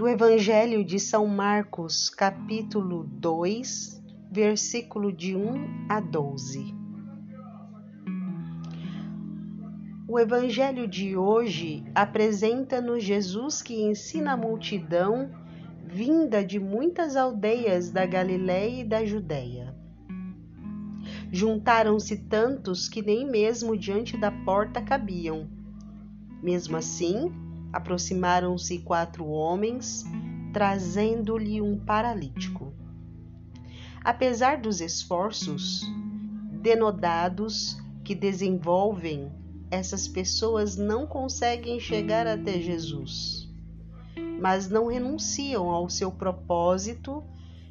do Evangelho de São Marcos, capítulo 2, versículo de 1 a 12. O Evangelho de hoje apresenta-nos Jesus que ensina a multidão vinda de muitas aldeias da Galiléia e da Judéia. Juntaram-se tantos que nem mesmo diante da porta cabiam. Mesmo assim, aproximaram-se quatro homens, trazendo-lhe um paralítico. Apesar dos esforços denodados que desenvolvem, essas pessoas não conseguem chegar até Jesus, mas não renunciam ao seu propósito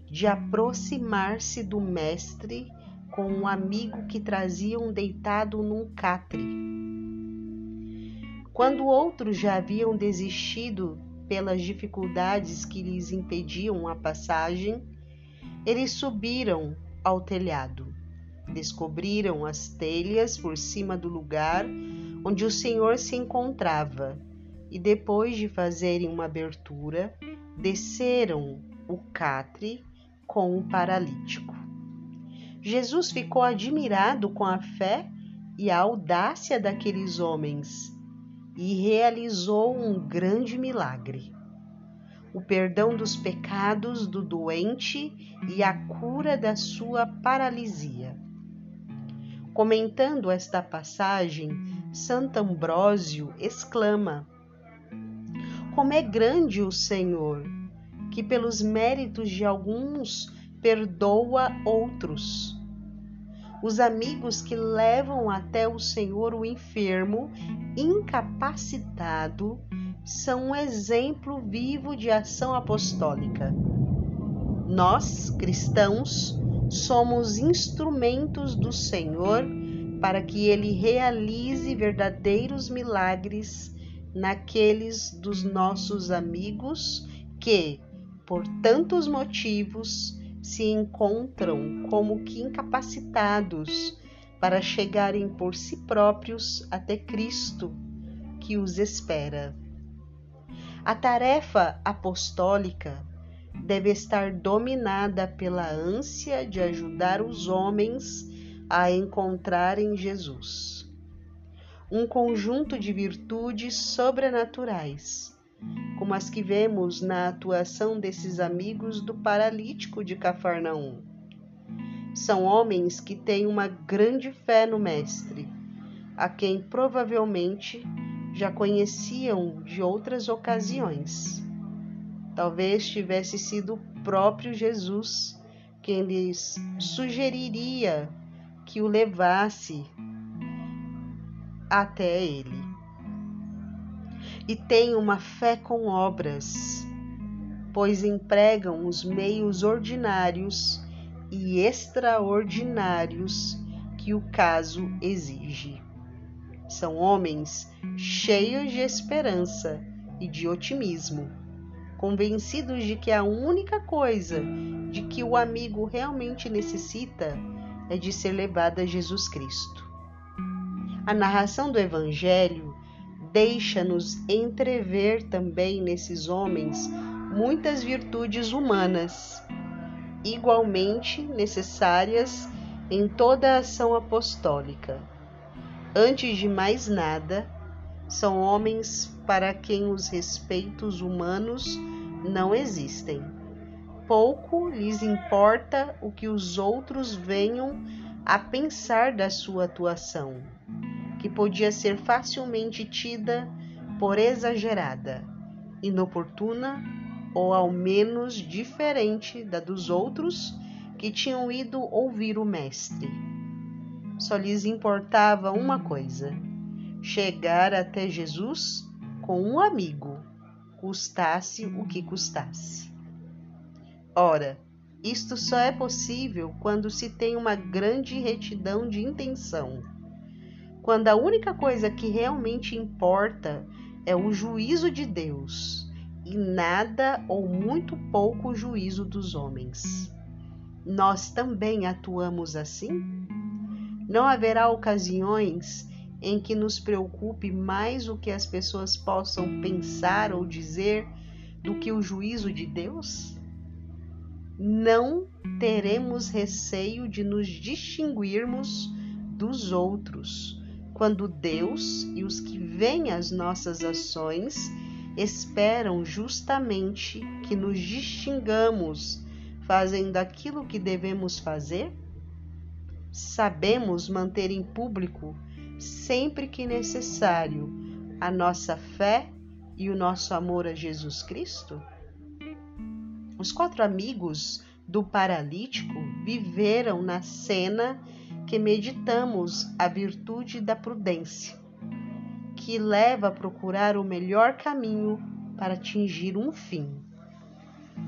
de aproximar-se do Mestre com um amigo que traziam deitado num catre. Quando outros já haviam desistido pelas dificuldades que lhes impediam a passagem, eles subiram ao telhado, descobriram as telhas por cima do lugar onde o Senhor se encontrava e, depois de fazerem uma abertura, desceram o catre com o paralítico. Jesus ficou admirado com a fé e a audácia daqueles homens e realizou um grande milagre. O perdão dos pecados do doente e a cura da sua paralisia. Comentando esta passagem, Santo Ambrósio exclama: Como é grande o Senhor, que pelos méritos de alguns perdoa outros. Os amigos que levam até o Senhor o enfermo, incapacitado, são um exemplo vivo de ação apostólica. Nós, cristãos, somos instrumentos do Senhor para que ele realize verdadeiros milagres naqueles dos nossos amigos que, por tantos motivos, se encontram como que incapacitados para chegarem por si próprios até Cristo, que os espera. A tarefa apostólica deve estar dominada pela ânsia de ajudar os homens a encontrarem Jesus. Um conjunto de virtudes sobrenaturais, como as que vemos na atuação desses amigos do paralítico de Cafarnaum. São homens que têm uma grande fé no Mestre, a quem provavelmente já conheciam de outras ocasiões. Talvez tivesse sido o próprio Jesus quem lhes sugeriria que o levasse até ele. E tem uma fé com obras, pois empregam os meios ordinários e extraordinários que o caso exige. São homens cheios de esperança e de otimismo, convencidos de que a única coisa de que o amigo realmente necessita é de ser levada a Jesus Cristo. A narração do Evangelho deixa-nos entrever também nesses homens muitas virtudes humanas, igualmente necessárias em toda a ação apostólica. Antes de mais nada, são homens para quem os respeitos humanos não existem pouco lhes importa o que os outros venham a pensar da sua atuação, que podia ser facilmente tida por exagerada, inoportuna ou ao menos diferente da dos outros que tinham ido ouvir o Mestre. Só lhes importava uma coisa: chegar até Jesus com um amigo, custasse o que custasse. Ora, isto só é possível quando se tem uma grande retidão de intenção. Quando a única coisa que realmente importa é o juízo de Deus e nada ou muito pouco juízo dos homens. Nós também atuamos assim? Não haverá ocasiões em que nos preocupe mais o que as pessoas possam pensar ou dizer do que o juízo de Deus? Não teremos receio de nos distinguirmos dos outros, quando Deus e os que veem as nossas ações esperam justamente que nos distingamos fazendo aquilo que devemos fazer? Sabemos manter em público, sempre que necessário, a nossa fé e o nosso amor a Jesus Cristo? Os quatro amigos do paralítico viveram na cena que meditamos a virtude da prudência, que leva a procurar o melhor caminho para atingir um fim.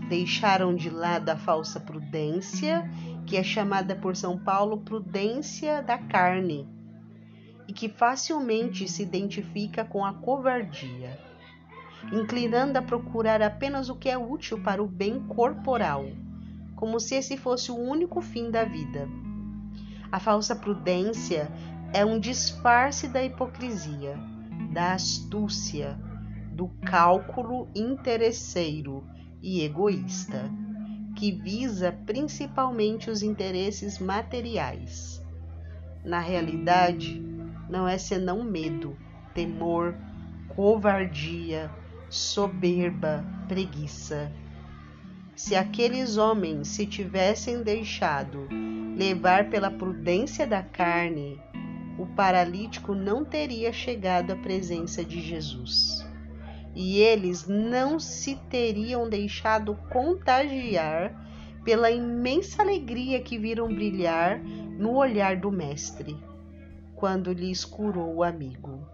Deixaram de lado a falsa prudência, que é chamada por São Paulo prudência da carne, e que facilmente se identifica com a covardia, inclinando a procurar apenas o que é útil para o bem corporal, como se esse fosse o único fim da vida. A falsa prudência é um disfarce da hipocrisia, da astúcia, do cálculo interesseiro e egoísta, que visa principalmente os interesses materiais. Na realidade, não é senão medo, temor, covardia, soberba, preguiça. Se aqueles homens se tivessem deixado levar pela prudência da carne, o paralítico não teria chegado à presença de Jesus. E eles não se teriam deixado contagiar pela imensa alegria que viram brilhar no olhar do Mestre quando lhes curou o amigo.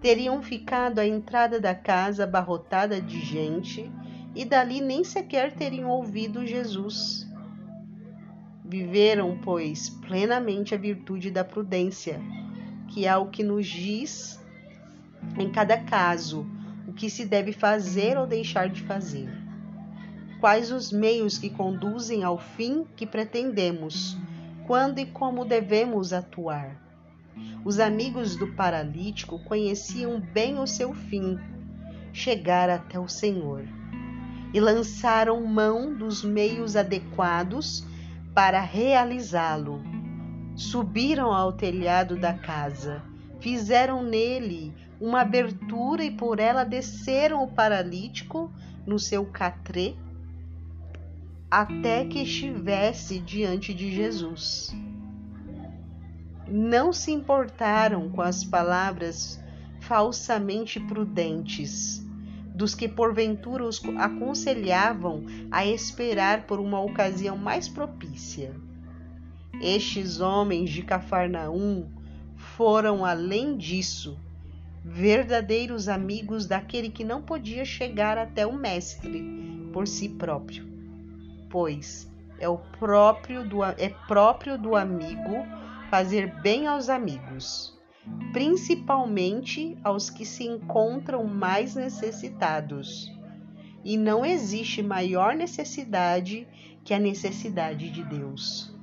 Teriam ficado à entrada da casa abarrotada de gente e dali nem sequer teriam ouvido Jesus. Viveram, pois, plenamente a virtude da prudência, que é o que nos diz em cada caso o que se deve fazer ou deixar de fazer. Quais os meios que conduzem ao fim que pretendemos, quando e como devemos atuar os amigos do paralítico conheciam bem o seu fim, chegar até o Senhor, e lançaram mão dos meios adequados para realizá-lo. Subiram ao telhado da casa, fizeram nele uma abertura e por ela desceram o paralítico no seu catrê até que estivesse diante de Jesus não se importaram com as palavras falsamente prudentes dos que porventura os aconselhavam a esperar por uma ocasião mais propícia. Estes homens de Cafarnaum foram além disso, verdadeiros amigos daquele que não podia chegar até o mestre por si próprio, pois é o próprio do, é próprio do amigo fazer bem aos amigos, principalmente aos que se encontram mais necessitados. E não existe maior necessidade que a necessidade de Deus.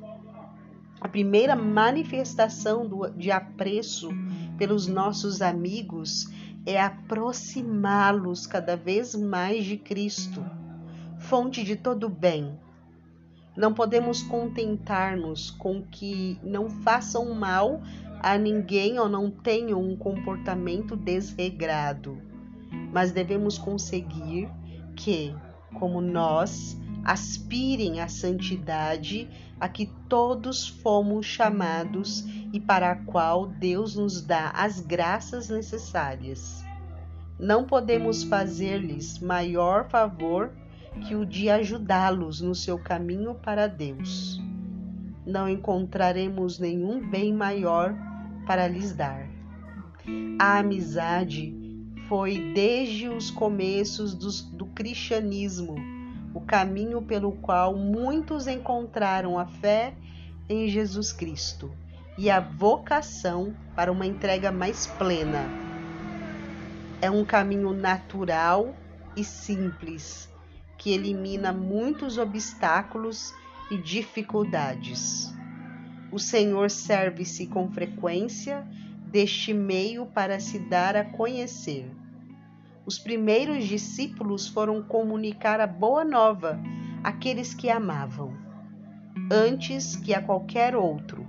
A primeira manifestação de apreço pelos nossos amigos é aproximá-los cada vez mais de Cristo, fonte de todo bem, não podemos contentar-nos com que não façam mal a ninguém ou não tenham um comportamento desregrado, mas devemos conseguir que, como nós, aspirem à santidade a que todos fomos chamados e para a qual Deus nos dá as graças necessárias. Não podemos fazer-lhes maior favor que o de ajudá-los no seu caminho para Deus. Não encontraremos nenhum bem maior para lhes dar. A amizade foi desde os começos do, cristianismo o caminho pelo qual muitos encontraram a fé em Jesus Cristo e a vocação para uma entrega mais plena. É um caminho natural e simples que elimina muitos obstáculos e dificuldades. O Senhor serve-se com frequência deste meio para se dar a conhecer. os primeiros discípulos foram comunicar a boa nova àqueles que amavam, antes que a qualquer outro.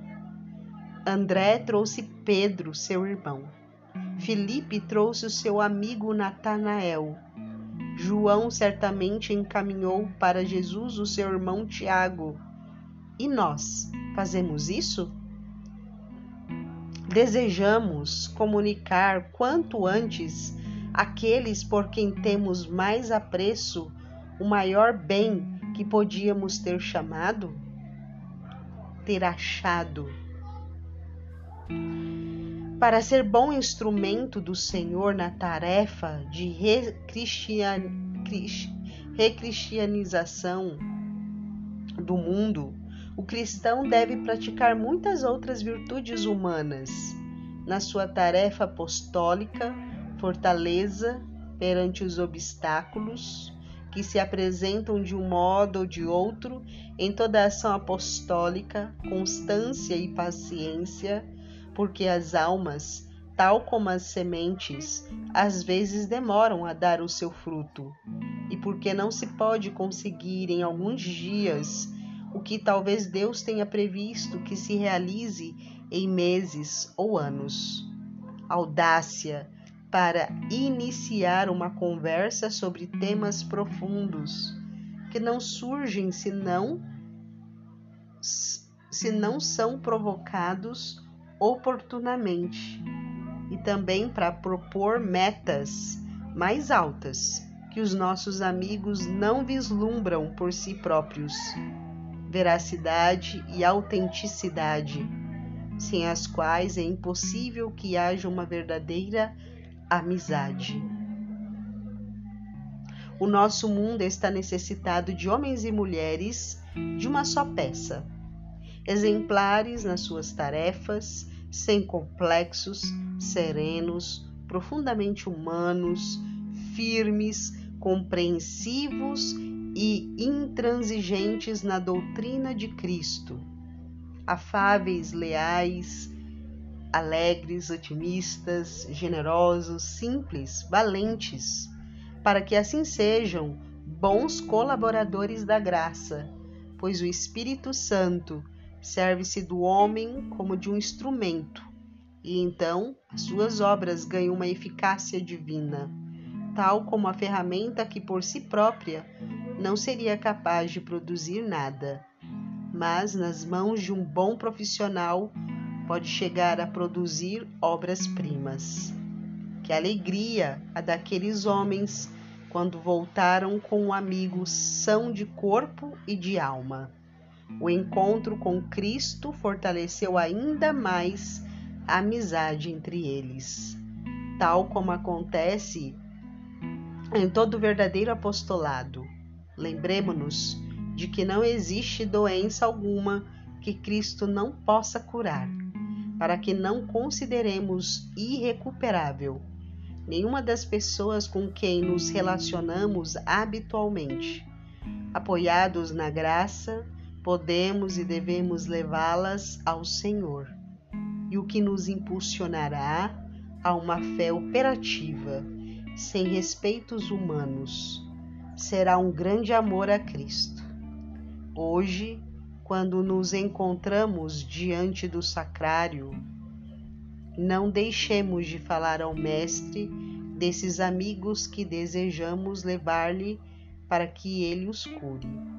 André trouxe Pedro, seu irmão. Filipe trouxe o seu amigo Natanael. João certamente encaminhou para Jesus o seu irmão Tiago. E nós fazemos isso? Desejamos comunicar quanto antes aqueles por quem temos mais apreço o maior bem que podíamos ter chamado? Ter achado. Para ser bom instrumento do Senhor na tarefa de recristianização do mundo, o cristão deve praticar muitas outras virtudes humanas na sua tarefa apostólica fortaleza perante os obstáculos que se apresentam de um modo ou de outro em toda ação apostólica, constância e paciência, porque as almas, tal como as sementes, às vezes demoram a dar o seu fruto, e porque não se pode conseguir em alguns dias o que talvez Deus tenha previsto que se realize em meses ou anos. Audácia, para iniciar uma conversa sobre temas profundos que não surgem senão se não são provocados oportunamente e também para propor metas mais altas que os nossos amigos não vislumbram por si próprios. Veracidade e autenticidade, sem as quais é impossível que haja uma verdadeira amizade. O nosso mundo está necessitado de homens e mulheres de uma só peça, exemplares nas suas tarefas, sem complexos, serenos, profundamente humanos, firmes, compreensivos e intransigentes na doutrina de Cristo, afáveis, leais, alegres, otimistas, generosos, simples, valentes, para que assim sejam bons colaboradores da graça, pois o Espírito Santo serve-se do homem como de um instrumento, e então as suas obras ganham uma eficácia divina, tal como a ferramenta que por si própria não seria capaz de produzir nada, mas nas mãos de um bom profissional pode chegar a produzir obras-primas. Que alegria a daqueles homens quando voltaram com um amigo são de corpo e de alma. O encontro com Cristo fortaleceu ainda mais a amizade entre eles, tal como acontece em todo verdadeiro apostolado. Lembremos-nos de que não existe doença alguma que Cristo não possa curar para que não consideremos irrecuperável nenhuma das pessoas com quem nos relacionamos habitualmente. Apoiados na graça, podemos e devemos levá-las ao Senhor, e o que nos impulsionará a uma fé operativa, sem respeitos humanos, será um grande amor a Cristo. Hoje, quando nos encontramos diante do sacrário, não deixemos de falar ao Mestre desses amigos que desejamos levar-lhe para que ele os cure.